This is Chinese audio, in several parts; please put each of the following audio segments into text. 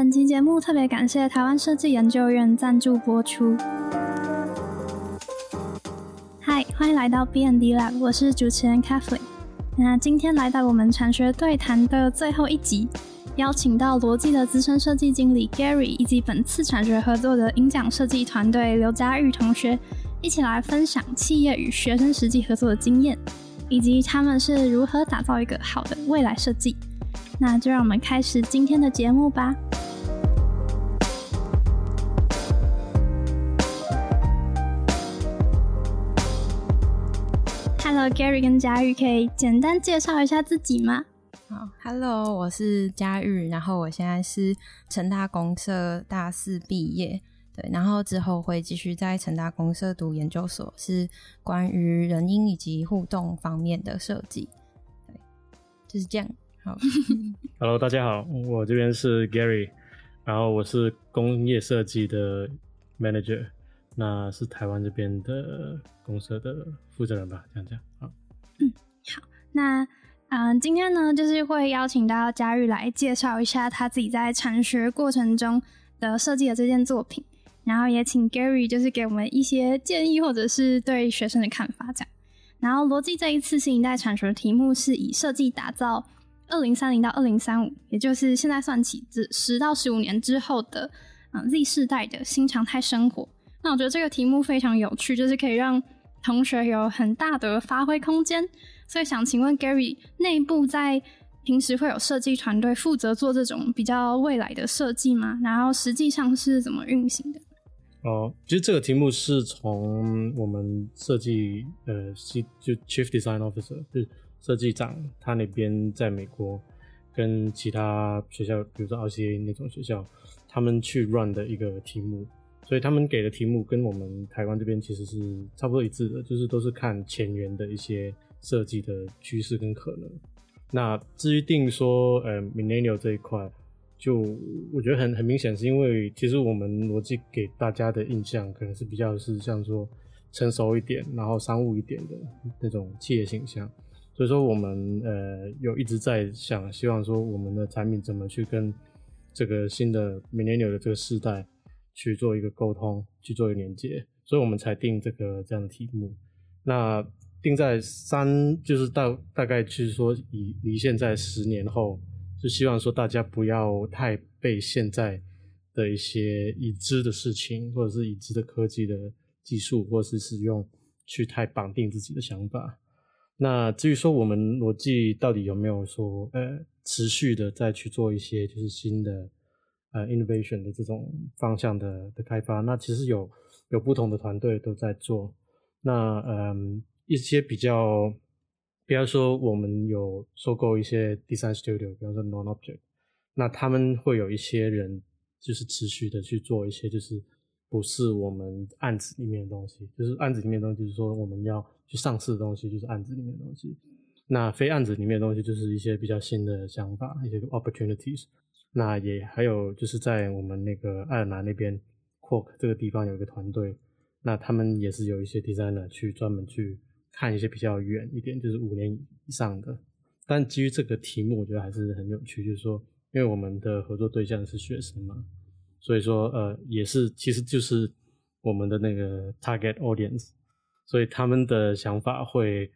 本期节目特别感谢台湾设计研究院赞助播出。嗨，欢迎来到 B N D Lab，我是主持人 Kathleen。那今天来到我们产学对谈的最后一集，邀请到罗技的资深设计经理 Gary，以及本次产学合作的音奖设计团队刘佳玉同学，一起来分享企业与学生实际合作的经验，以及他们是如何打造一个好的未来设计。那就让我们开始今天的节目吧。Hello，Gary 跟佳玉，可以简单介绍一下自己吗？好，Hello，我是佳玉，然后我现在是成大公社大四毕业，对，然后之后会继续在成大公社读研究所，是关于人因以及互动方面的设计，对，就是这样。好，Hello，大家好，我这边是 Gary，然后我是工业设计的 Manager。那是台湾这边的公社的负责人吧，这样讲好。嗯，好，那嗯，今天呢，就是会邀请到佳玉来介绍一下他自己在产学过程中的设计的这件作品，然后也请 Gary 就是给我们一些建议或者是对学生的看法这样。然后逻辑这一次新一代产学的题目是以设计打造二零三零到二零三五，也就是现在算起至十到十五年之后的嗯 Z 世代的新常态生活。那我觉得这个题目非常有趣，就是可以让同学有很大的发挥空间。所以想请问 Gary，内部在平时会有设计团队负责做这种比较未来的设计吗？然后实际上是怎么运行的？哦，其实这个题目是从我们设计呃，就 Chief Design Officer，就是设计长，他那边在美国跟其他学校，比如说 RCA 那种学校，他们去 run 的一个题目。所以他们给的题目跟我们台湾这边其实是差不多一致的，就是都是看前沿的一些设计的趋势跟可能。那至于定说呃 millennial 这一块，就我觉得很很明显，是因为其实我们逻辑给大家的印象可能是比较是像说成熟一点，然后商务一点的那种企业形象。所以说我们呃有一直在想，希望说我们的产品怎么去跟这个新的 millennial 的这个时代。去做一个沟通，去做一个连接，所以我们才定这个这样的题目。那定在三，就是大大概就是说，以离现在十年后，就希望说大家不要太被现在的一些已知的事情，或者是已知的科技的技术，或者是使用，去太绑定自己的想法。那至于说我们逻辑到底有没有说，呃，持续的再去做一些就是新的。呃，innovation 的这种方向的的开发，那其实有有不同的团队都在做。那嗯，一些比较，比方说我们有收购一些 design studio，比方说 non object，那他们会有一些人就是持续的去做一些就是不是我们案子里面的东西，就是案子里面的东西，就是说我们要去上市的东西，就是案子里面的东西。那非案子里面的东西，就是一些比较新的想法，一些 opportunities。那也还有就是在我们那个爱尔兰那边，Cork 这个地方有一个团队，那他们也是有一些 designer 去专门去看一些比较远一点，就是五年以上的。但基于这个题目，我觉得还是很有趣，就是说，因为我们的合作对象是学生嘛，所以说呃也是其实就是我们的那个 target audience，所以他们的想法会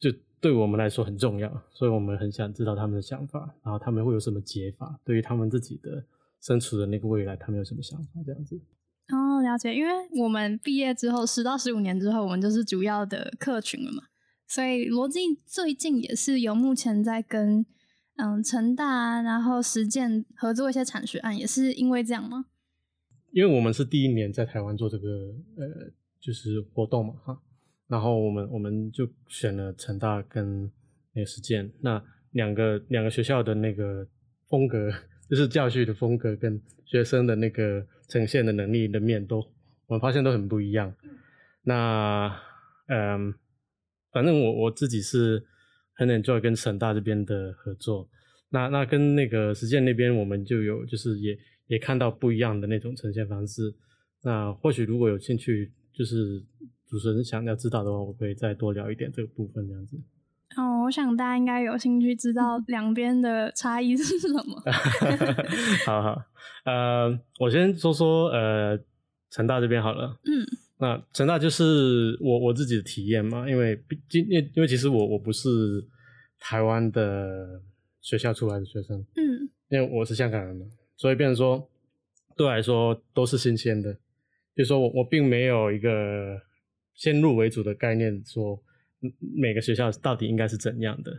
就。对我们来说很重要，所以我们很想知道他们的想法，然后他们会有什么解法？对于他们自己的身处的那个未来，他们有什么想法？这样子。哦，了解。因为我们毕业之后十到十五年之后，我们就是主要的客群了嘛，所以罗晋最近也是有目前在跟嗯成大然后实践合作一些产学案，也是因为这样吗？因为我们是第一年在台湾做这个呃就是活动嘛，哈。然后我们我们就选了成大跟那个实践，那两个两个学校的那个风格，就是教学的风格跟学生的那个呈现的能力的面都，我们发现都很不一样。那嗯，反正我我自己是很 enjoy 跟成大这边的合作。那那跟那个实践那边，我们就有就是也也看到不一样的那种呈现方式。那或许如果有兴趣，就是。主持人想要知道的话，我可以再多聊一点这个部分，这样子。哦，我想大家应该有兴趣知道两边的差异是什么。好好，呃，我先说说呃成大这边好了。嗯，那成大就是我我自己的体验嘛，因为毕竟因为因为其实我我不是台湾的学校出来的学生，嗯，因为我是香港人嘛，所以变成说对我来说都是新鲜的。就说我我并没有一个先入为主的概念，说每个学校到底应该是怎样的，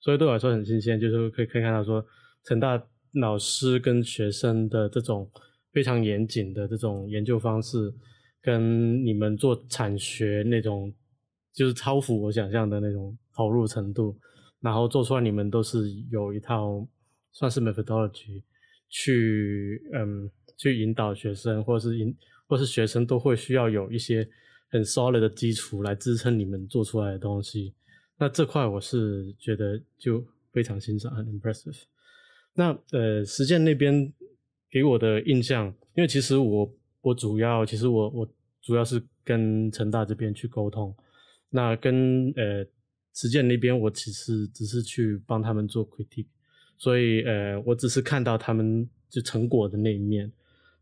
所以对我来说很新鲜，就是可以可以看到说成大老师跟学生的这种非常严谨的这种研究方式，跟你们做产学那种就是超乎我想象的那种投入程度，然后做出来你们都是有一套算是 methodology 去嗯去引导学生，或者是引。或是学生都会需要有一些很 solid 的基础来支撑你们做出来的东西，那这块我是觉得就非常欣赏，很 impressive。那呃，实践那边给我的印象，因为其实我我主要其实我我主要是跟成大这边去沟通，那跟呃实践那边我其实只是去帮他们做 critique，所以呃我只是看到他们就成果的那一面。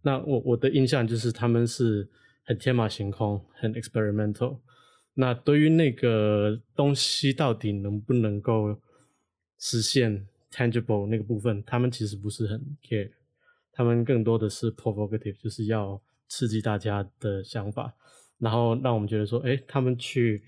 那我我的印象就是他们是很天马行空，很 experimental。那对于那个东西到底能不能够实现 tangible 那个部分，他们其实不是很 care。他们更多的是 provocative，就是要刺激大家的想法，然后让我们觉得说，哎，他们去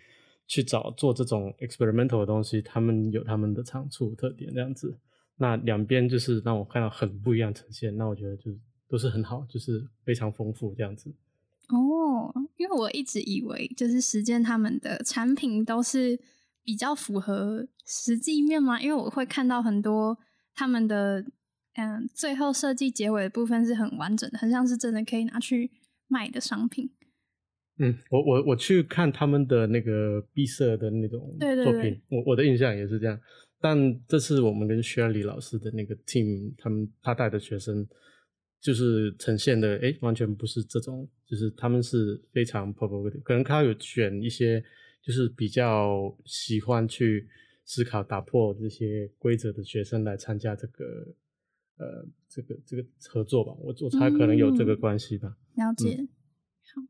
去找做这种 experimental 的东西，他们有他们的长处特点这样子。那两边就是让我看到很不一样呈现。那我觉得就是。都是很好，就是非常丰富这样子。哦，因为我一直以为就是实践他们的产品都是比较符合实际面嘛，因为我会看到很多他们的嗯，最后设计结尾的部分是很完整的，很像是真的可以拿去卖的商品。嗯，我我我去看他们的那个闭塞的那种作品，我我的印象也是这样。但这次我们跟薛礼老师的那个 team，他们他带的学生。就是呈现的，哎，完全不是这种，就是他们是非常 provocative，可能他有选一些，就是比较喜欢去思考、打破这些规则的学生来参加这个，呃，这个这个合作吧，我我猜可能有这个关系吧。了解。好，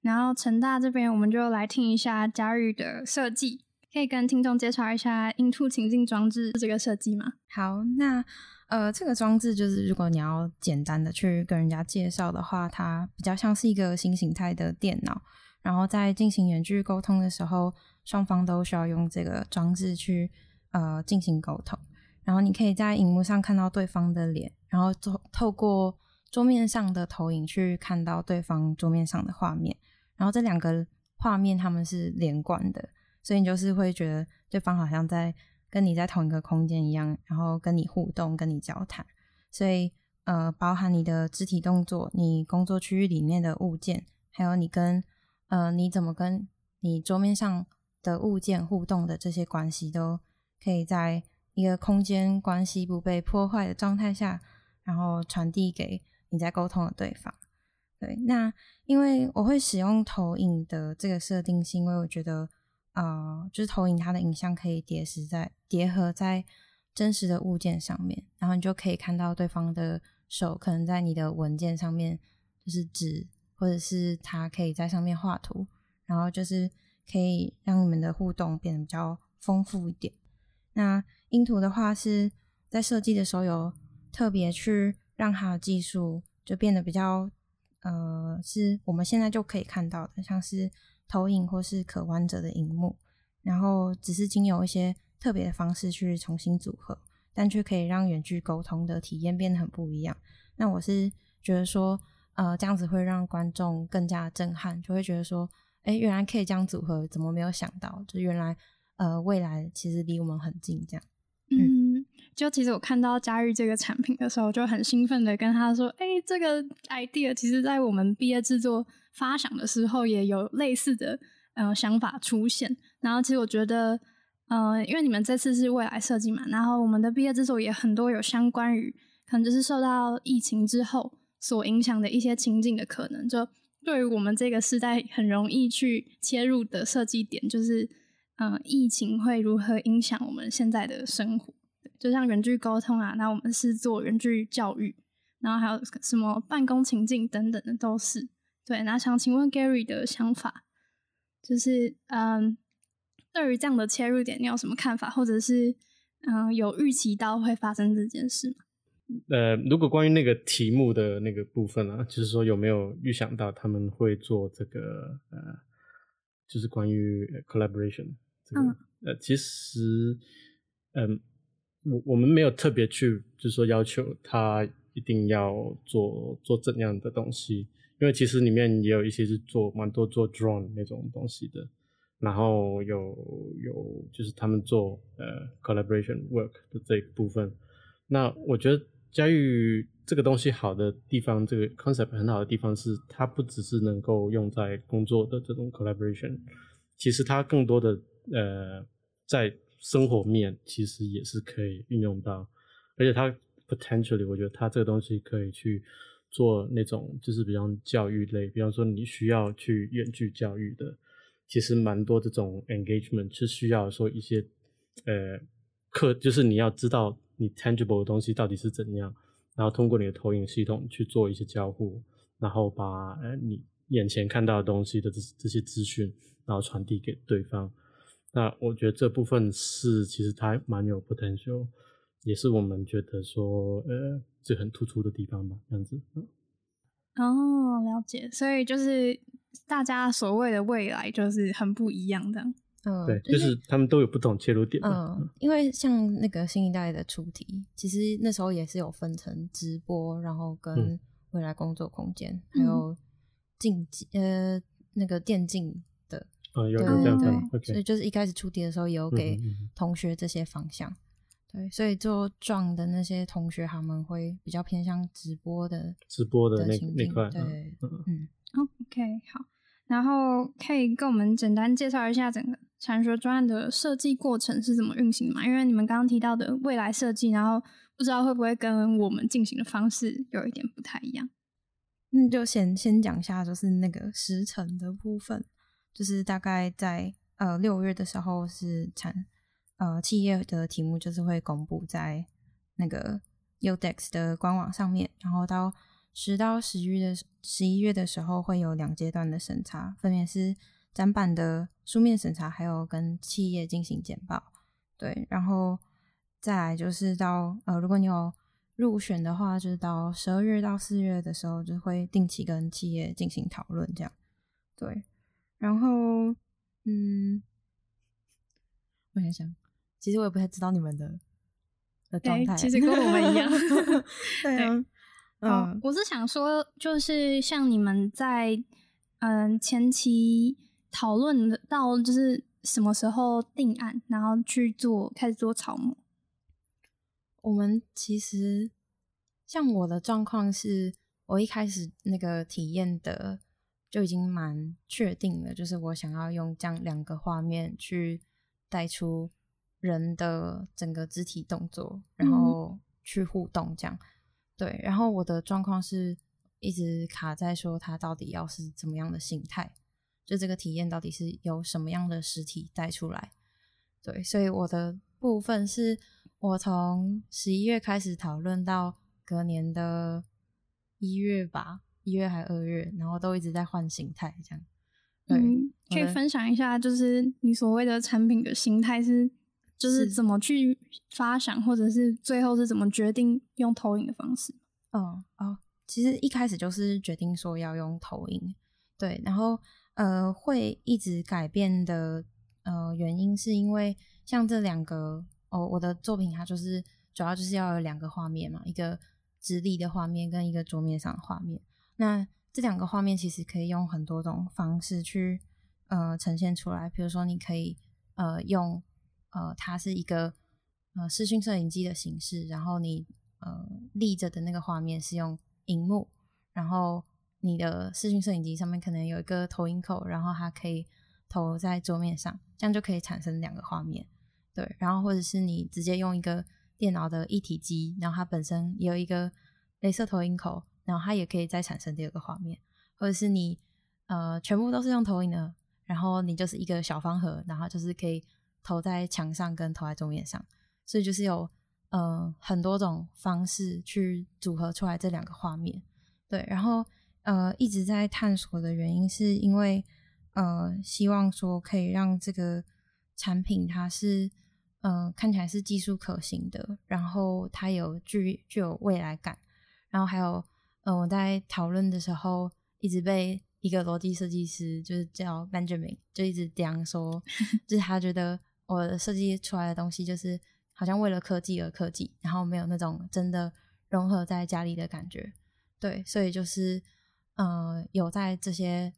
然后成大这边我们就来听一下佳玉的设计，可以跟听众介绍一下 Into 情境装置这个设计吗？好，那。呃，这个装置就是，如果你要简单的去跟人家介绍的话，它比较像是一个新形态的电脑。然后在进行远距沟通的时候，双方都需要用这个装置去呃进行沟通。然后你可以在荧幕上看到对方的脸，然后透透过桌面上的投影去看到对方桌面上的画面。然后这两个画面他们是连贯的，所以你就是会觉得对方好像在。跟你在同一个空间一样，然后跟你互动、跟你交谈，所以呃，包含你的肢体动作、你工作区域里面的物件，还有你跟呃你怎么跟你桌面上的物件互动的这些关系，都可以在一个空间关系不被破坏的状态下，然后传递给你在沟通的对方。对，那因为我会使用投影的这个设定，是因为我觉得。呃，就是投影它的影像可以叠实在叠合在真实的物件上面，然后你就可以看到对方的手可能在你的文件上面就是指，或者是他可以在上面画图，然后就是可以让你们的互动变得比较丰富一点。那音图的话是在设计的时候有特别去让它的技术就变得比较呃，是我们现在就可以看到的，像是。投影或是可弯折的荧幕，然后只是经由一些特别的方式去重新组合，但却可以让远距沟通的体验变得很不一样。那我是觉得说，呃，这样子会让观众更加震撼，就会觉得说，哎，原来可以这样组合，怎么没有想到？就原来，呃，未来其实离我们很近，这样。就其实我看到佳玉这个产品的时候，就很兴奋的跟他说，哎，这个 idea 其实在我们毕业制作。发想的时候也有类似的呃想法出现，然后其实我觉得，呃，因为你们这次是未来设计嘛，然后我们的毕业制作也很多有相关于可能就是受到疫情之后所影响的一些情境的可能，就对于我们这个时代很容易去切入的设计点，就是嗯，疫情会如何影响我们现在的生活？就像人际沟通啊，那我们是做远距教育，然后还有什么办公情境等等的都是。对，那想请问 Gary 的想法，就是嗯，对于这样的切入点，你有什么看法，或者是嗯，有预期到会发生这件事吗？呃，如果关于那个题目的那个部分啊，就是说有没有预想到他们会做这个呃，就是关于 collaboration 这个呃，其实嗯，我我们没有特别去就是说要求他一定要做做怎样的东西，因为其实里面也有一些是做蛮多做 drone 那种东西的，然后有有就是他们做呃 collaboration work 的这一部分，那我觉得。嘉裕这个东西好的地方，这个 concept 很好的地方是，它不只是能够用在工作的这种 collaboration，其实它更多的呃在生活面其实也是可以运用到，而且它 potentially 我觉得它这个东西可以去做那种就是比较教育类，比方说你需要去远距教育的，其实蛮多这种 engagement 是需要说一些呃课，就是你要知道。你 tangible 的东西到底是怎样？然后通过你的投影系统去做一些交互，然后把呃你眼前看到的东西的这这些资讯，然后传递给对方。那我觉得这部分是其实它蛮有 potential，也是我们觉得说呃这很突出的地方吧，这样子。哦，了解。所以就是大家所谓的未来就是很不一样的。嗯，对，就是他们都有不同切入点。嗯，因为像那个新一代的出题，其实那时候也是有分成直播，然后跟未来工作空间，还有竞技呃那个电竞的。嗯，有有这样对，所以就是一开始出题的时候有给同学这些方向。对，所以做状的那些同学他们会比较偏向直播的直播的那那块。对，嗯，OK，好，然后可以跟我们简单介绍一下整个。传说专案的设计过程是怎么运行嘛？因为你们刚刚提到的未来设计，然后不知道会不会跟我们进行的方式有一点不太一样。那就先先讲一下，就是那个时程的部分，就是大概在呃六月的时候是产呃企业的题目就是会公布在那个 Udex 的官网上面，然后到十到十一月的十一月的时候会有两阶段的审查，分别是。展板的书面审查，还有跟企业进行简报，对，然后再来就是到呃，如果你有入选的话，就是到十二月到四月的时候，就会定期跟企业进行讨论，这样，对，然后嗯，我想想，其实我也不太知道你们的的状态，其实跟我们一样，对啊，嗯，我是想说，就是像你们在嗯前期。讨论到就是什么时候定案，然后去做开始做草模。我们其实像我的状况是，我一开始那个体验的就已经蛮确定了，就是我想要用这样两个画面去带出人的整个肢体动作，然后去互动这样。对，然后我的状况是一直卡在说它到底要是怎么样的形态。就这个体验到底是由什么样的实体带出来？对，所以我的部分是我从十一月开始讨论到隔年的一月吧，一月还二月，然后都一直在换形态，这样。嗯，可以分享一下，就是你所谓的产品的形态是，就是怎么去发想，或者是最后是怎么决定用投影的方式？哦哦，其实一开始就是决定说要用投影，对，然后。呃，会一直改变的呃原因，是因为像这两个哦，我的作品它就是主要就是要有两个画面嘛，一个直立的画面跟一个桌面上的画面。那这两个画面其实可以用很多种方式去呃呈现出来，比如说你可以呃用呃它是一个呃视讯摄影机的形式，然后你呃立着的那个画面是用荧幕，然后。你的视讯摄影机上面可能有一个投影口，然后它可以投在桌面上，这样就可以产生两个画面。对，然后或者是你直接用一个电脑的一体机，然后它本身也有一个镭射投影口，然后它也可以再产生第二个画面。或者是你呃全部都是用投影的，然后你就是一个小方盒，然后就是可以投在墙上跟投在桌面上，所以就是有呃很多种方式去组合出来这两个画面。对，然后呃一直在探索的原因是因为呃希望说可以让这个产品它是呃看起来是技术可行的，然后它有具具有未来感，然后还有呃我在讨论的时候一直被一个逻辑设计师就是叫 Benjamin 就一直这样说，就是他觉得我设计出来的东西就是好像为了科技而科技，然后没有那种真的融合在家里的感觉。对，所以就是，呃，有在这些，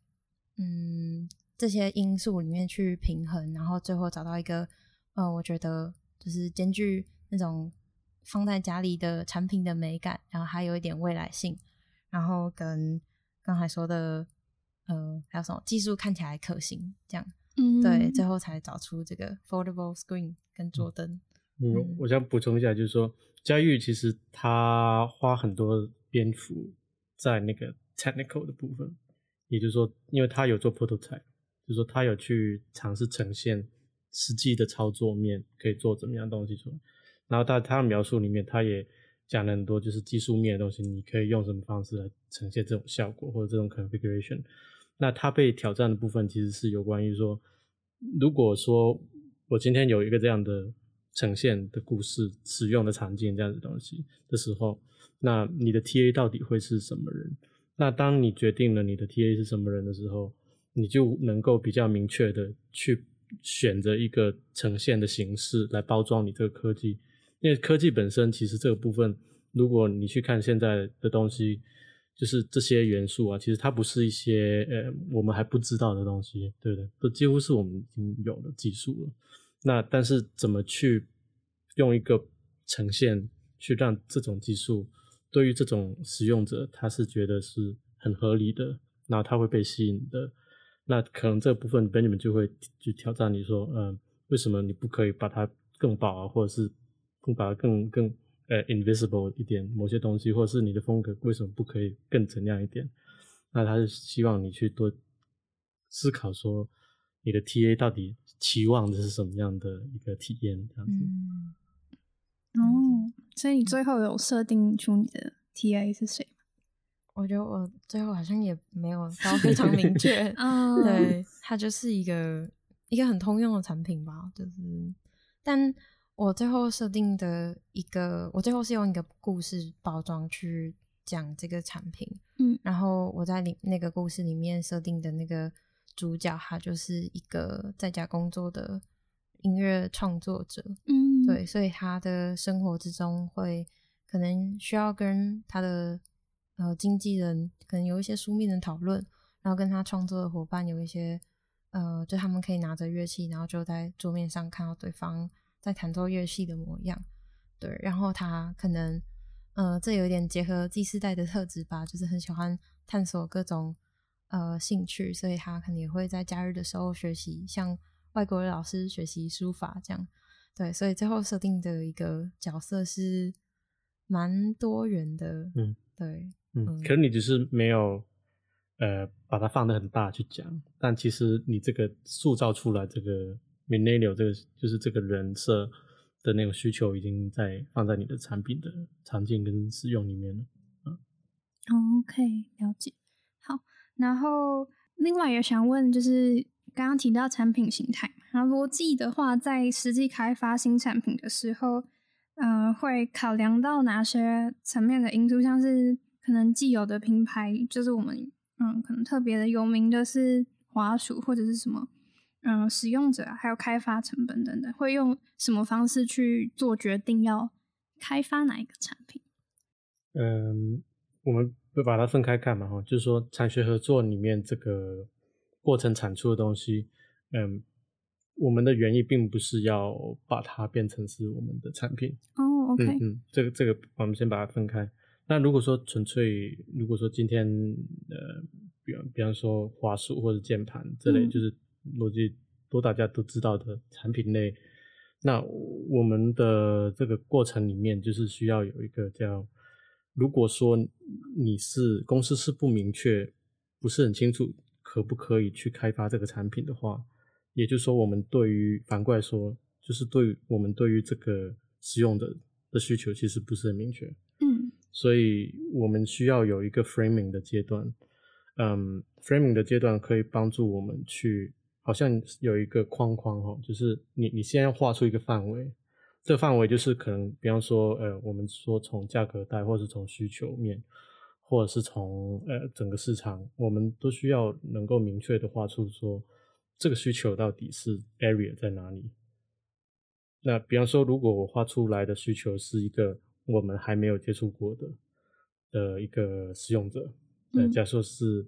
嗯，这些因素里面去平衡，然后最后找到一个，呃，我觉得就是兼具那种放在家里的产品的美感，然后还有一点未来性，然后跟刚才说的，呃，还有什么技术看起来可行，这样，嗯，对，最后才找出这个 foldable screen 跟桌灯。嗯，我想补充一下，就是说，佳玉其实他花很多。篇幅在那个 technical 的部分，也就是说，因为他有做 prototype，就是说他有去尝试呈现实际的操作面可以做怎么样东西出来。然后在他的描述里面，他也讲了很多就是技术面的东西，你可以用什么方式来呈现这种效果或者这种 configuration。那它被挑战的部分其实是有关于说，如果说我今天有一个这样的呈现的故事、使用的场景这样子东西的时候。那你的 TA 到底会是什么人？那当你决定了你的 TA 是什么人的时候，你就能够比较明确的去选择一个呈现的形式来包装你这个科技。因为科技本身其实这个部分，如果你去看现在的东西，就是这些元素啊，其实它不是一些呃我们还不知道的东西，对不对？都几乎是我们已经有的技术了。那但是怎么去用一个呈现去让这种技术？对于这种使用者，他是觉得是很合理的，那他会被吸引的。那可能这部分 Benjamin 就会去挑战你说，嗯，为什么你不可以把它更薄啊，或者是更把它更更呃 invisible 一点某些东西，或者是你的风格为什么不可以更怎样一点？那他是希望你去多思考说，你的 TA 到底期望的是什么样的一个体验这样子。哦。所以你最后有设定出你的 TA 是谁吗？我觉得我最后好像也没有到非常明确。嗯，对，它就是一个一个很通用的产品吧。就是，但我最后设定的一个，我最后是用一个故事包装去讲这个产品。嗯，然后我在里那个故事里面设定的那个主角，他就是一个在家工作的音乐创作者。嗯。对，所以他的生活之中会可能需要跟他的呃经纪人可能有一些书面的讨论，然后跟他创作的伙伴有一些呃，就他们可以拿着乐器，然后就在桌面上看到对方在弹奏乐器的模样。对，然后他可能呃，这有点结合第四代的特质吧，就是很喜欢探索各种呃兴趣，所以他可能也会在假日的时候学习，像外国的老师学习书法这样。对，所以最后设定的一个角色是蛮多元的，嗯，对，嗯，可能你只是没有呃把它放的很大去讲，但其实你这个塑造出来这个 Minelio 这个就是这个人设的那种需求已经在放在你的产品的场景跟使用里面了，嗯，OK，了解，好，然后另外也想问就是。刚刚提到产品形态，然后逻辑的话，在实际开发新产品的时候，呃，会考量到哪些层面的因素？像是可能既有的品牌，就是我们嗯，可能特别的有名的是华鼠或者是什么，嗯，使用者还有开发成本等等，会用什么方式去做决定要开发哪一个产品？嗯，我们会把它分开看嘛，哈，就是说产学合作里面这个。过程产出的东西，嗯，我们的原意并不是要把它变成是我们的产品哦。OK，嗯，这个这个我们先把它分开。那如果说纯粹，如果说今天呃，比比方说滑鼠或者键盘这类，就是逻辑都大家都知道的产品类，那我们的这个过程里面就是需要有一个叫，如果说你是公司是不明确，不是很清楚。可不可以去开发这个产品的话，也就是说，我们对于反过来说，就是对于我们对于这个使用的的需求其实不是很明确。嗯所以我们需要有一个 framing 的阶段，嗯，framing 的阶段可以帮助我们去，好像有一个框框哈，就是你你先要画出一个范围，这个范围就是可能，比方说，呃，我们说从价格带，或者是从需求面，或者是从呃整个市场，我们都需要能够明确的画出说这个需求到底是 area 在哪里。那比方说，如果我画出来的需求是一个我们还没有接触过的的一个使用者，呃，嗯假设是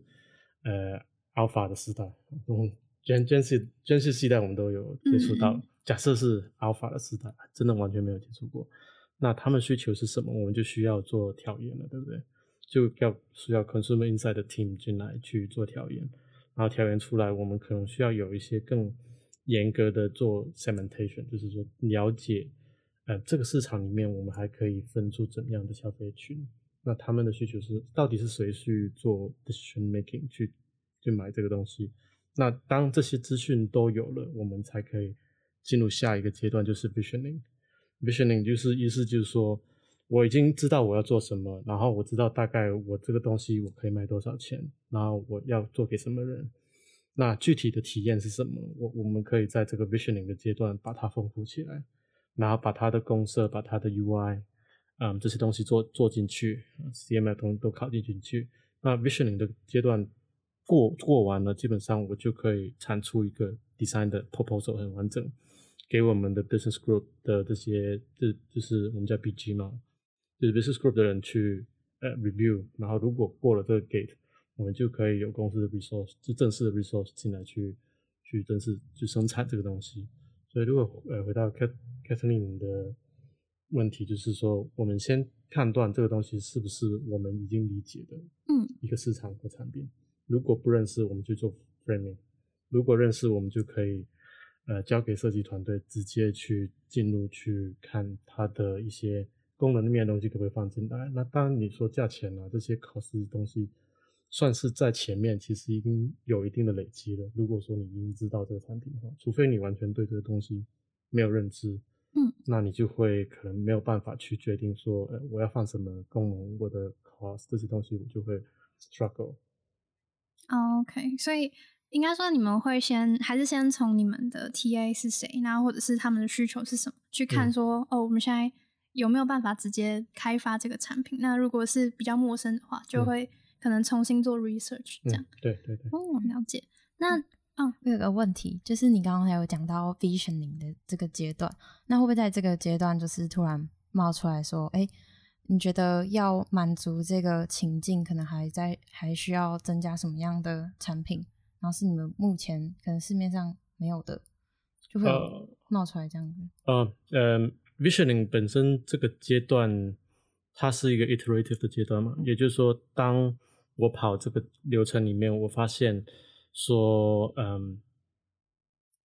呃 Alpha 的时代，嗯，Gen Gen 系 Gen 系系代我们都有接触到。假设是 Alpha 的时代，真的完全没有接触过，那他们需求是什么，我们就需要做调研了，对不对？就要需要 Consumer Insight 的 team 进来去做调研，然后调研出来，我们可能需要有一些更严格的做 segmentation，就是说了解，呃，这个市场里面我们还可以分出怎么样的消费群，那他们的需求是到底是谁去做 decision making 去去买这个东西？那当这些资讯都有了，我们才可以进入下一个阶段，就是 visioning。visioning 就是意思就是说，我已经知道我要做什么，然后我知道大概我这个东西我可以卖多少钱，然后我要做给什么人。那具体的体验是什么？我我们可以在这个 visioning 的阶段把它丰富起来，然后把它的公社、把它的 UI，嗯，这些东西做做进去，CML 东西都考虑进去。那 visioning 的阶段过过完了，基本上我就可以产出一个 design 的 proposal 很完整，给我们的 business group 的这些，这就是我们叫 BG 嘛，就是 business group 的人去呃 review，然后如果过了这个 gate，我们就可以有公司的 resource，就正式的 resource 进来去去正式去生产这个东西。所以如果呃回到 Cat Kathleen 的问题，就是说我们先判断这个东西是不是我们已经理解的嗯一个市场和产品。如果不认识，我们就做 framing；如果认识，我们就可以呃交给设计团队直接去进入去看它的一些功能面的东西可不可以放进来。那当然你说价钱啊这些考试东西，算是在前面其实已经有一定的累积了。如果说你已经知道这个产品的话，除非你完全对这个东西没有认知，嗯，那你就会可能没有办法去决定说，呃，我要放什么功能，我的 cost 这些东西，我就会 struggle。哦，OK，所以应该说你们会先还是先从你们的 TA 是谁，然后或者是他们的需求是什么，去看嗯说、哦，我们现在有没有办法直接开发这个产品？那如果是比较陌生的话，就嗯会可能重新做 research 这样。嗯，对对对。哦，了解。那嗯我有个问题，就是你刚刚还有讲到 visioning 的这个阶段，那会不会在这个阶段就是突然冒出来说，哎、你觉得要满足这个情境，可能还在还需要增加什么样的产品？然后是你们目前可能市面上没有的，就会冒出来这样子。呃呃，visioning 本身这个阶段，它是一个 iterative 的阶段嘛，也就是说，当我跑这个流程里面，我发现说，嗯，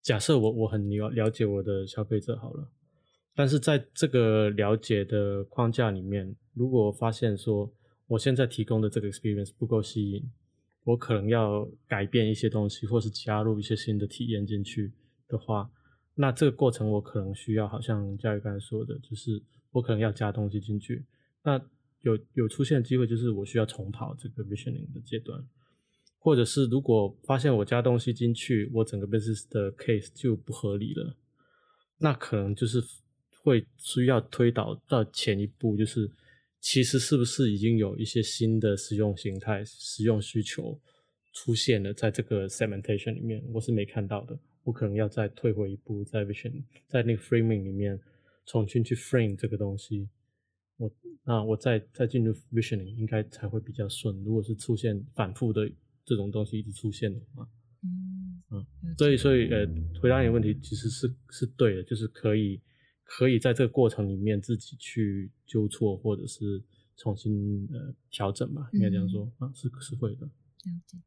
假设我我很了了解我的消费者好了，但是在这个了解的框架里面，如果发现说我现在提供的这个 experience 不够吸引，我可能要改变一些东西，或是加入一些新的体验进去的话，那这个过程我可能需要，好像嘉宇刚才说的，就是我可能要加东西进去。那有有出现的机会，就是我需要重跑这个 visioning 的阶段，或者是如果发现我加东西进去，我整个 business 的 case 就不合理了，那可能就是会需要推导到前一步，就是其实是不是已经有一些新的使用形态、使用需求出现了在这个 segmentation 里面，我是没看到的，我可能要再退回一步，在 vision 在那个 framing 里面重新去 frame 这个东西。我那我再再进入 visioning 应该才会比较顺。如果是出现反复的这种东西一直出现的话，嗯嗯所以所以呃，回答你的问题其实是是对的，就是可以可以在这个过程里面自己去纠错，或者是重新呃调整吧，应该这样说、啊，是是会的。了解。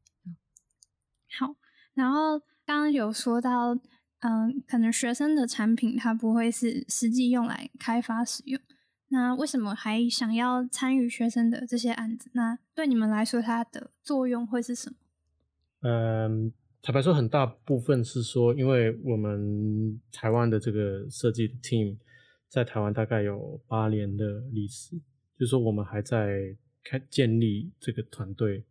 好，然后刚刚有说到，嗯，可能学生的产品它不会是实际用来开发使用，那为什么还想要参与学生的这些案子？那对你们来说，它的作用会是什么？嗯，坦白说，很大部分是说，因为我们台湾的这个设计 team 在台湾大概有八年的历史，就是说我们还在开建立这个团队，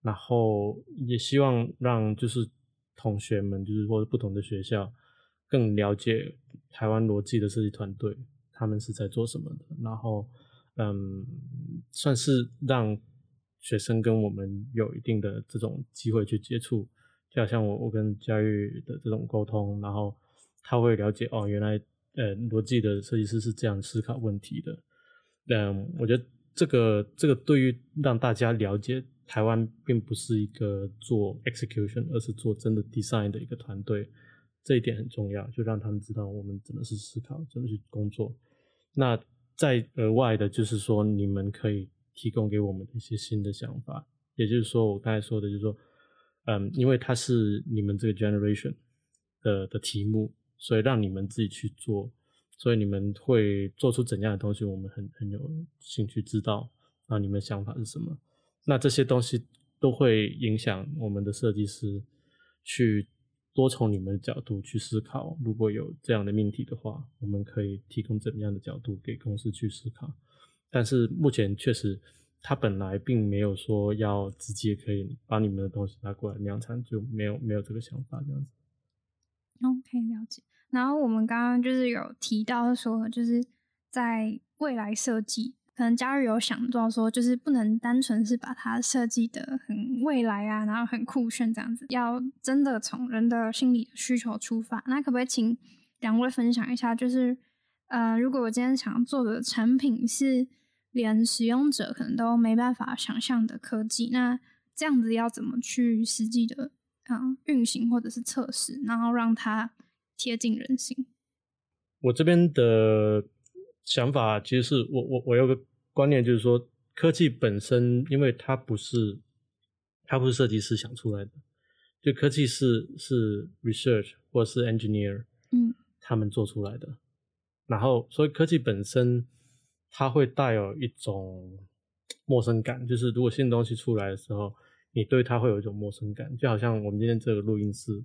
然后也希望让就是同学们，就是或者不同的学校更了解台湾逻辑的设计团队，他们是在做什么的，然后嗯，算是让。学生跟我们有一定的这种机会去接触，就好像我我跟佳玉的这种沟通，然后他会了解哦，原来呃逻辑的设计师是这样思考问题的。嗯，我觉得这个这个对于让大家了解台湾并不是一个做 execution，而是做真的 design 的一个团队，这一点很重要，就让他们知道我们怎么是思考，怎么去工作。那再额外的就是说，你们可以。提供给我们的一些新的想法，也就是说，我刚才说的，就是说，嗯，因为它是你们这个 generation 的的题目，所以让你们自己去做，所以你们会做出怎样的东西，我们很很有兴趣知道。那你们想法是什么？那这些东西都会影响我们的设计师去多从你们的角度去思考。如果有这样的命题的话，我们可以提供怎么样的角度给公司去思考。但是目前确实，他本来并没有说要直接可以把你们的东西拿过来量产，就没有没有这个想法这样子。OK，了解。然后我们刚刚就是有提到说，就是在未来设计，可能嘉瑞有想到说，就是不能单纯是把它设计的很未来啊，然后很酷炫这样子，要真的从人的心理需求出发。那可不可以请两位分享一下，就是呃，如果我今天想做的产品是。连使用者可能都没办法想象的科技，那这样子要怎么去实际的啊运行或者是测试，然后让它贴近人心？我这边的想法其实是我我我有个观念，就是说科技本身，因为它不是它不是设计师想出来的，就科技是是 research 或是 engineer，嗯，他们做出来的，然后所以科技本身。它会带有一种陌生感，就是如果新东西出来的时候，你对它会有一种陌生感，就好像我们今天这个录音室，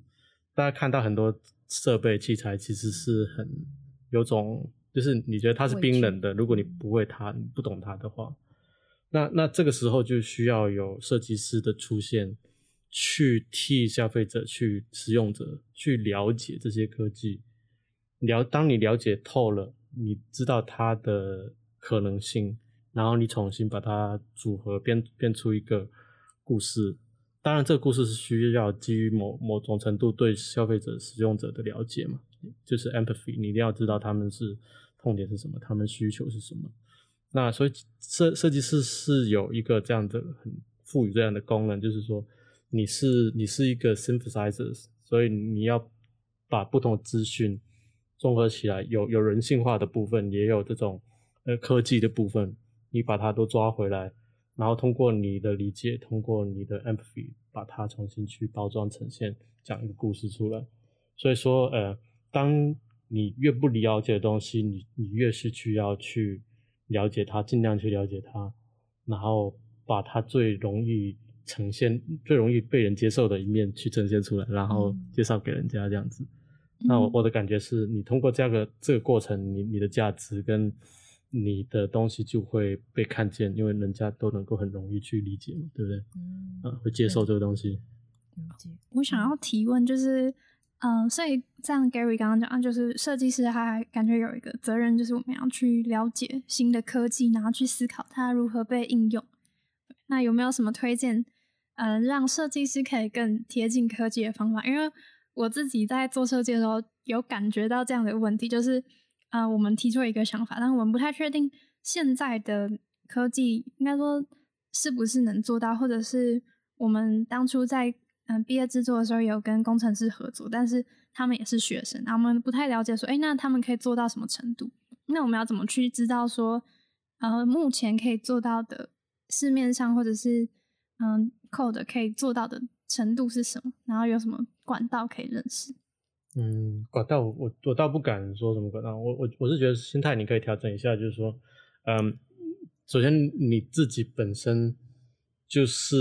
大家看到很多设备器材，其实是很有种，就是你觉得它是冰冷的，如果你不会它，你不懂它的话，那那这个时候就需要有设计师的出现，去替消费者、去使用者去了解这些科技，了当你了解透了，你知道它的。可能性，然后你重新把它组合编编出一个故事。当然，这个故事是需要基于某某种程度对消费者、使用者的了解嘛，就是 empathy。你一定要知道他们是痛点是什么，他们需求是什么。那所以设设计师是有一个这样的很赋予这样的功能，就是说你是你是一个 synthesizer，所以你要把不同的资讯综合起来，有有人性化的部分，也有这种。呃，科技的部分，你把它都抓回来，然后通过你的理解，通过你的 empathy，把它重新去包装呈现，讲一个故事出来。所以说，呃，当你越不了解的东西，你你越是需要去了解它，尽量去了解它，然后把它最容易呈现、最容易被人接受的一面去呈现出来，然后介绍给人家这样子。那我我的感觉是，你通过这个这个过程，你你的价值跟你的东西就会被看见，因为人家都能够很容易去理解嘛，对不对？嗯，会接受这个东西。我想要提问，就是，嗯，所以像 Gary 刚刚讲，就是设计师他感觉有一个责任，就是我们要去了解新的科技，然后去思考它如何被应用。那有没有什么推荐，嗯，让设计师可以更贴近科技的方法？因为我自己在做设计的时候，有感觉到这样的问题，就是。啊，我们提出了一个想法，但我们不太确定现在的科技应该说是不是能做到，或者是我们当初在嗯毕业制作的时候有跟工程师合作，但是他们也是学生，那我们不太了解说，哎，那他们可以做到什么程度？那我们要怎么去知道说，呃，目前可以做到的市面上或者是嗯 code 可以做到的程度是什么？然后有什么管道可以认识？嗯，管道我我倒不敢说什么管道，我我我是觉得心态你可以调整一下，就是说，嗯，首先你自己本身就是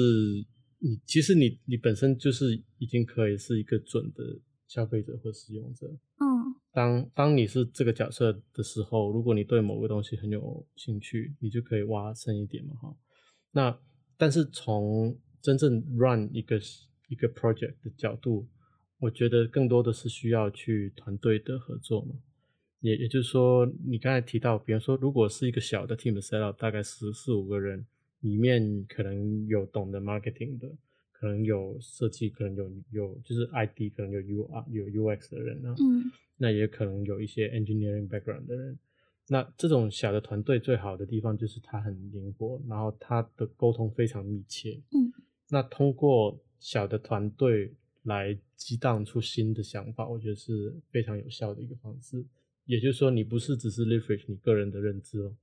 你其实你你本身就是已经可以是一个准的消费者或使用者。嗯当当你是这个角色的时候，如果你对某个东西很有兴趣，你就可以挖深一点嘛，哈。那但是从真正 run 一个一个 project 的角度，我觉得更多的是需要去团队的合作嘛。也也就是说，你刚才提到，比方说，如果是一个小的 team 的 set up，大概十四五个人，里面可能有懂得 marketing 的，可能有设计，可能有有就是 ID，可能有 U R 有 UX 的人啊，嗯那也可能有一些 engineering background 的人。那这种小的团队最好的地方就是它很灵活，然后它的沟通非常密切。嗯，那通过小的团队来激荡出新的想法，我觉得是非常有效的一个方式。也就是说，你不是只是 leverage 你个人的认知哦，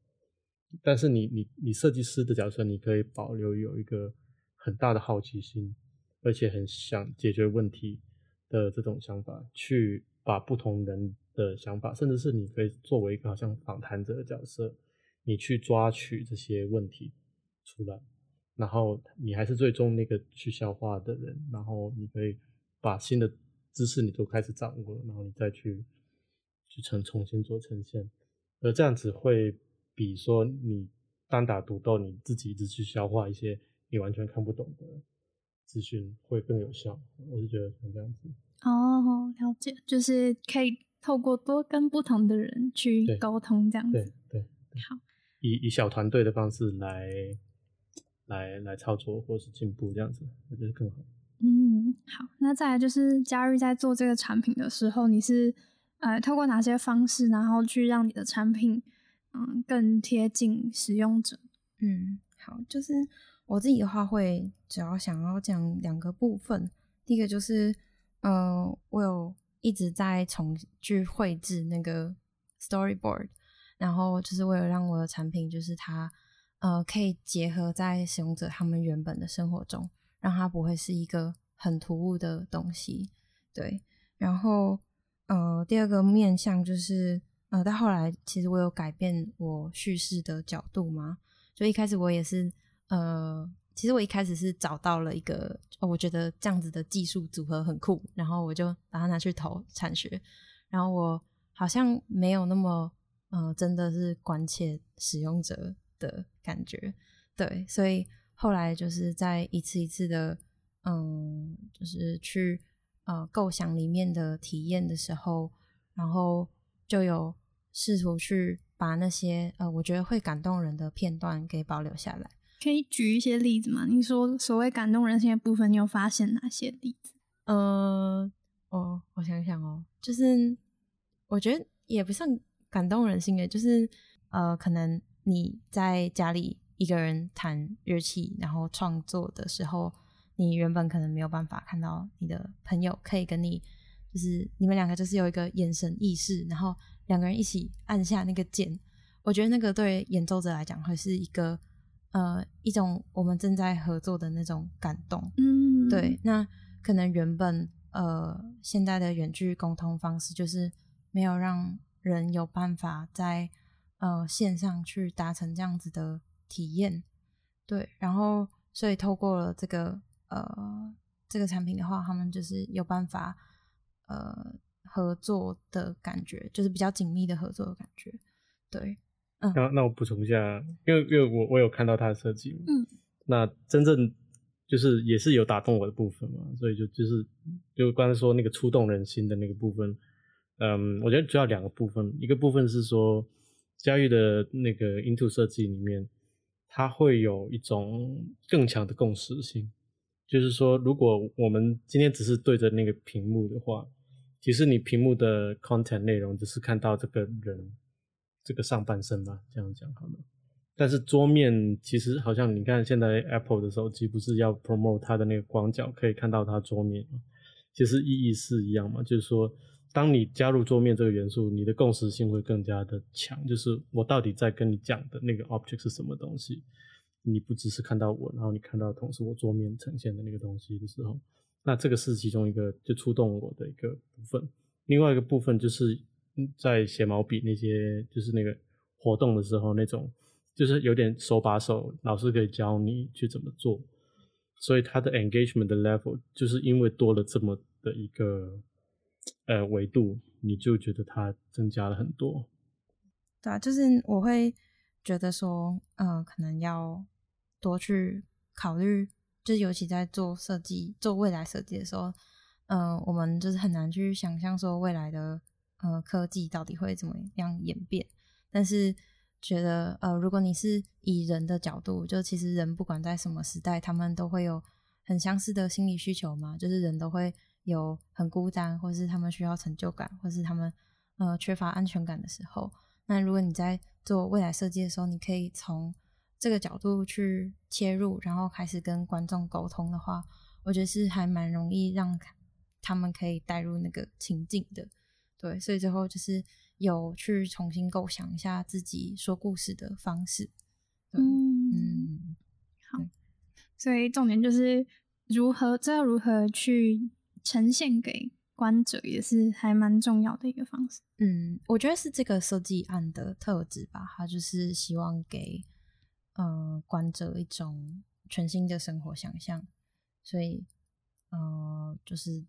但是你你你设计师的角色，你可以保留有一个很大的好奇心，而且很想解决问题的这种想法，去把不同人的想法，甚至是你可以作为一个好像访谈者的角色，你去抓取这些问题出来，然后你还是最终那个去消化的人，然后你可以把新的知识你都开始掌握了，然后你再去去重重新做呈现，而这样子会比说你单打独斗，你自己一直去消化一些你完全看不懂的资讯会更有效。我是觉得像这样子。哦，了解，就是可以透过多跟不同的人去沟通，这样对子。对，好，以以小团队的方式来来来操作或是进步，这样子我觉得更好。嗯，好，那再来就是嘉玉在做这个产品的时候，你是呃透过哪些方式，然后去让你的产品嗯更贴近使用者？嗯，好，就是我自己的话会主要想要讲两个部分。第一个就是，呃，我有一直在重去绘制那个 storyboard，然后就是为了让我的产品就是它呃可以结合在使用者他们原本的生活中，让它不会是一个很突兀的东西。对，然后呃第二个面向就是呃到后来其实我有改变我叙事的角度嘛，就一开始我也是呃。其实我一开始是找到了一个，我觉得这样子的技术组合很酷，然后我就把它拿去投产学，然后我好像没有那么呃，真的是关切使用者的感觉，对，所以后来就是在一次一次的，嗯，就是去呃构想里面的体验的时候，然后就有试图去把那些呃我觉得会感动人的片段给保留下来。可以举一些例子吗？你说所谓感动人心的部分，你有发现哪些例子？呃，哦，我想想哦，就是我觉得也不算感动人心的，就是呃，可能你在家里一个人弹乐器，然后创作的时候，你原本可能没有办法看到你的朋友可以跟你，就是你们两个就是有一个眼神意识，然后两个人一起按下那个键，我觉得那个对演奏者来讲会是一个。呃，一种我们正在合作的那种感动，嗯，对。那可能原本呃，现在的远距沟通方式就是没有让人有办法在呃线上去达成这样子的体验，对。然后，所以透过了这个呃这个产品的话，他们就是有办法呃合作的感觉，就是比较紧密的合作的感觉，对。嗯那那我补充一下，因为因为我我有看到他的设计，嗯，那真正就是也是有打动我的部分嘛，所以就就是就刚才说那个触动人心的那个部分，嗯，我觉得主要两个部分，一个部分是说嘉玉的那个 Into 设计里面，它会有一种更强的共识性，就是说如果我们今天只是对着那个屏幕的话，其实你屏幕的 content 内容只是看到这个人。这个上半身吧，这样讲好了。但是桌面其实好像你看现在 Apple 的手机不是要 promote 它的那个广角，可以看到它桌面吗？其实意义是一样嘛，就是说，当你加入桌面这个元素，你的共识性会更加的强。就是我到底在跟你讲的那个 object 是什么东西？你不只是看到我，然后你看到同时我桌面呈现的那个东西的时候，那这个是其中一个就触动我的一个部分。另外一个部分就是。在写毛笔那些，就是那个活动的时候，那种就是有点手把手，老师可以教你去怎么做。所以它的 engagement 的 level 就是因为多了这么的一个呃维度，你就觉得它增加了很多。对啊，就是我会觉得说，呃，可能要多去考虑，就是尤其在做设计、做未来设计的时候，呃，我们就是很难去想象说未来的呃科技到底会怎么样演变。但是觉得，呃，如果你是以人的角度，就其实人不管在什么时代，他们都会有很相似的心理需求嘛，就是人都会有很孤单，或是他们需要成就感，或是他们呃缺乏安全感的时候。那如果你在做未来设计的时候，你可以从这个角度去切入，然后开始跟观众沟通的话，我觉得是还蛮容易让他们可以带入那个情境的。对，所以最后就是有去重新构想一下自己说故事的方式。嗯嗯，好，所以重点就是如何知道如何去呈现给。观者也是还蛮重要的一个方式。嗯，我觉得是这个设计案的特质吧，它就是希望给呃观者一种全新的生活想象。所以，呃，就是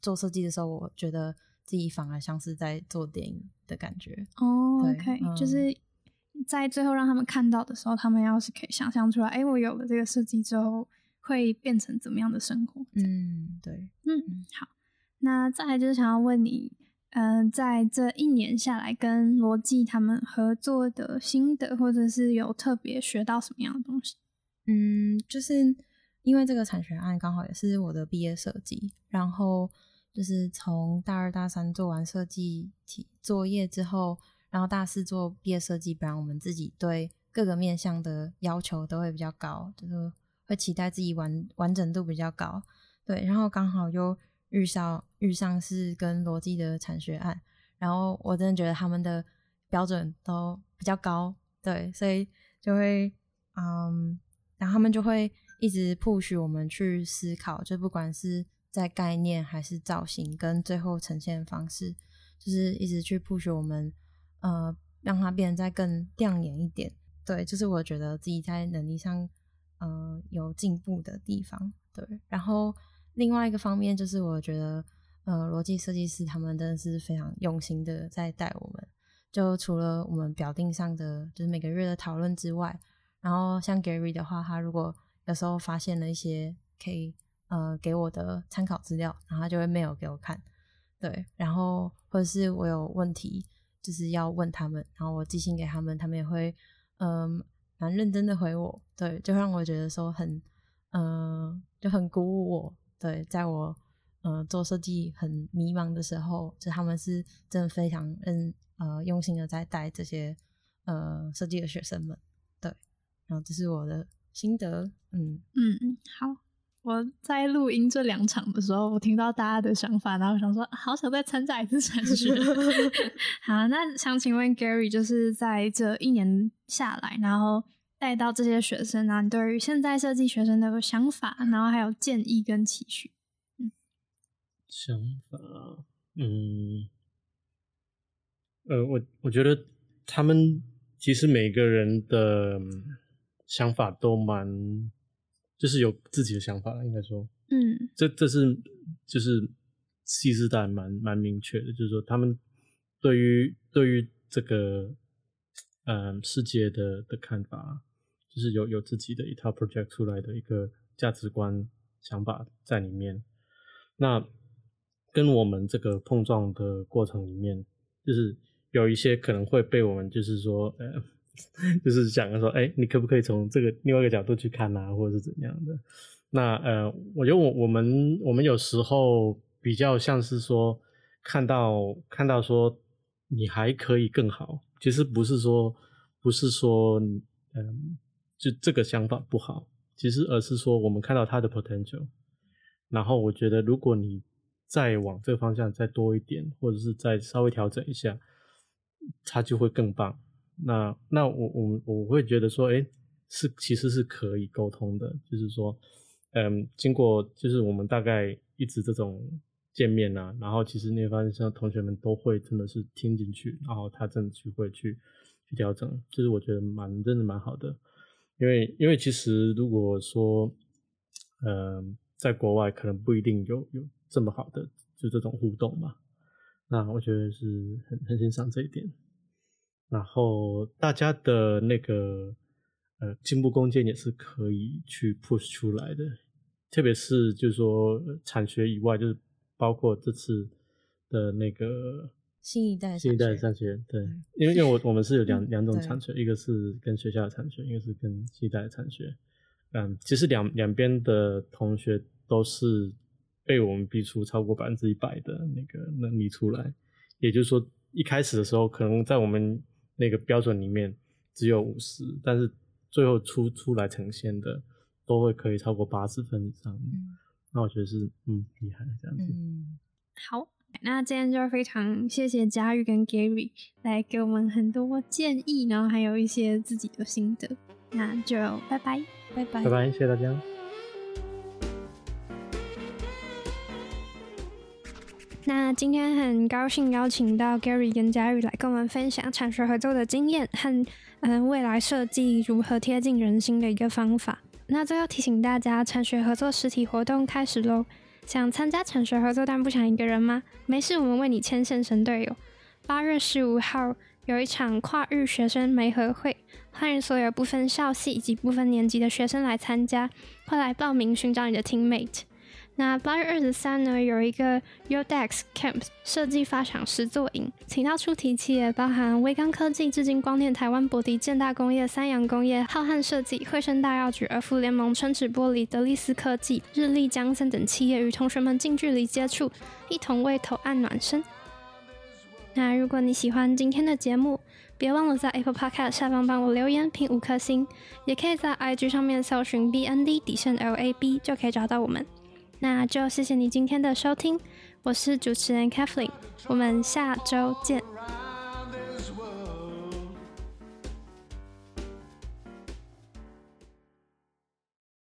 做设计的时候，我觉得自己反而像是在做电影的感觉。哦，OK，就是在最后让他们看到的时候，他们要是可以想象出来，哎，我有了这个设计之后会变成怎么样的生活？嗯，对，嗯，好。那再来就是想要问你，嗯，在这一年下来跟罗技他们合作的心得，或者是有特别学到什么样的东西？嗯，就是因为这个产学案刚好也是我的毕业设计，然后就是从大二大三做完设计题作业之后，然后大四做毕业设计，不然我们自己对各个面向的要求都会比较高，就是会期待自己完完整度比较高，对，然后刚好又。遇上遇上是跟逻辑的产学案，然后我真的觉得他们的标准都比较高，对，所以就会嗯，然后他们就会一直 push 我们去思考，就不管是在概念还是造型跟最后呈现方式，就是一直去 push 我们，呃，让它变得再更亮眼一点，对，就是我觉得自己在能力上，呃，有进步的地方，对，然后。另外一个方面就是，我觉得，呃，逻辑设计师他们真的是非常用心的在带我们。就除了我们表定上的，就是每个月的讨论之外，然后像 Gary 的话，他如果有时候发现了一些可以呃给我的参考资料，然后他就会 mail 给我看。对，然后或者是我有问题，就是要问他们，然后我寄信给他们，他们也会嗯蛮认真的回我。对，就让我觉得说很嗯就很鼓舞我。对，在我嗯做设计很迷茫的时候，就他们是真的非常嗯呃用心的在带这些呃设计的学生们。对，然后这是我的心得。嗯嗯嗯，好。我在录音这两场的时候，我听到大家的想法，然后想说，好想再参加一次产学。好，那想请问 Gary，就是在这一年下来，然后。带到这些学生啊，你对于现在设计学生的想法，然后还有建议跟期许。嗯，想法，嗯，呃，我我觉得他们其实每个人的想法都蛮，就是有自己的想法了，应该说，嗯，这这是就是细致但蛮蛮明确的，就是说他们对于对于这个嗯世界的的看法。就是有有自己的一套 project 出来的一个价值观想法在里面，那跟我们这个碰撞的过程里面，就是有一些可能会被我们就是说，呃，就是想说，哎，你可不可以从这个另外一个角度去看啊，或者是怎样的？那呃，我觉得我我们我们有时候比较像是说，看到看到说你还可以更好，其实不是说不是说嗯。就这个想法不好，其实而是说我们看到他的 potential，然后我觉得如果你再往这个方向再多一点，或者是再稍微调整一下，它就会更棒。那那我我我会觉得说，哎，是其实是可以沟通的，就是说，嗯，经过就是我们大概一直这种见面啊，然后其实你会发现像同学们都会真的是听进去，然后他真的去会去去调整，就是我觉得蛮真的蛮好的。因为，因为其实如果说，嗯，在国外可能不一定有有这么好的就这种互动嘛。那我觉得是很很欣赏这一点。然后大家的那个呃进步空间也是可以去 push 出来的，特别是就是说产学以外，就是包括这次的那个新一代新一代的产学，对，因为因为我我们是有两两种产。学，一个是跟学校的产学，一个是跟新一代的产学。嗯，其实两两边的同学都是被我们逼出超过百分之一百的那个能力出来，也就是说一开始的时候可能在我们那个标准里面只有五十，但是最后出出来呈现的都会可以超过八十分以上。嗯，那我觉得是嗯厉害这样子。嗯，好，那今天就非常谢谢佳玉跟 Gary 来给我们很多建议，然后还有一些自己的心得。那就拜拜，拜拜，拜拜，谢谢大家。那今天很高兴邀请到 Gary 跟佳玉来跟我们分享产学合作的经验和嗯未来设计如何贴近人心的一个方法。那最后提醒大家，产学合作实体活动开始喽！想参加产学合作但不想一个人吗？没事，我们为你牵线神队友。八月十五号有一场跨域学生媒合会，欢迎所有不分校系以及不分年级的学生来参加，快来报名寻找你的 teammate。那八月二十三呢，有一个 Udex Camp 设计发想实作营，请到出题企业包含微刚科技、至今光电、台湾博迪、建大工业、三洋工业、浩瀚设计、汇生大药局、尔福联盟、春纸玻璃、德利斯科技、日立江森等企业，与同学们近距离接触，一同为投案暖身。那如果你喜欢今天的节目，别忘了在 Apple Podcast 下方帮我留言评五颗星，也可以在 IG 上面搜寻 BND 底线 LAB 就可以找到我们。那就谢谢你今天的收听，我是主持人 Kathleen，我们下周见。